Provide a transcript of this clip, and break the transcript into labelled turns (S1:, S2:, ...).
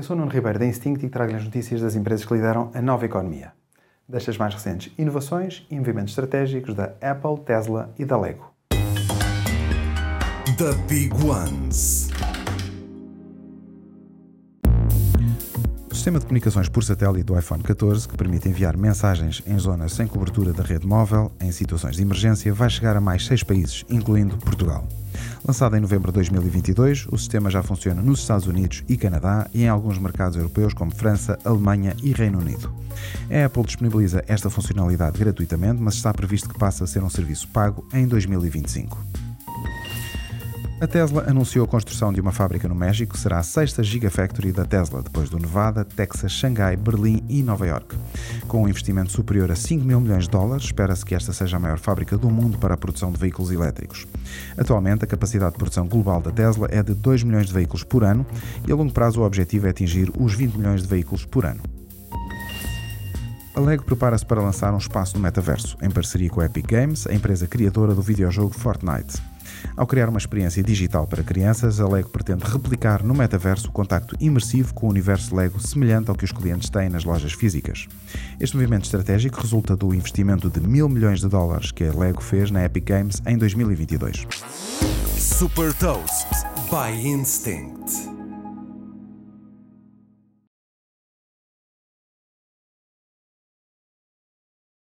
S1: Eu sou Nuno Ribeiro da Instinct e trago-lhe as notícias das empresas que lideram a nova economia. Destas mais recentes inovações e movimentos estratégicos da Apple, Tesla e da Lego.
S2: The Big Ones.
S1: O sistema de comunicações por satélite do iPhone 14, que permite enviar mensagens em zonas sem cobertura da rede móvel em situações de emergência, vai chegar a mais seis países, incluindo Portugal. Lançado em novembro de 2022, o sistema já funciona nos Estados Unidos e Canadá e em alguns mercados europeus como França, Alemanha e Reino Unido. A Apple disponibiliza esta funcionalidade gratuitamente, mas está previsto que passe a ser um serviço pago em 2025. A Tesla anunciou a construção de uma fábrica no México, será a sexta Gigafactory da Tesla, depois do Nevada, Texas, Xangai, Berlim e Nova York. Com um investimento superior a 5 mil milhões de dólares, espera-se que esta seja a maior fábrica do mundo para a produção de veículos elétricos. Atualmente, a capacidade de produção global da Tesla é de 2 milhões de veículos por ano e a longo prazo o objetivo é atingir os 20 milhões de veículos por ano. A Lego prepara-se para lançar um espaço no metaverso, em parceria com a Epic Games, a empresa criadora do videojogo Fortnite. Ao criar uma experiência digital para crianças, a Lego pretende replicar no metaverso o contacto imersivo com o universo Lego semelhante ao que os clientes têm nas lojas físicas. Este movimento estratégico resulta do investimento de mil milhões de dólares que a Lego fez na Epic Games em 2022.
S2: Super Toast by Instinct.